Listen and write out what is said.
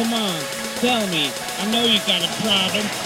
Come on, tell me. I know you got a problem.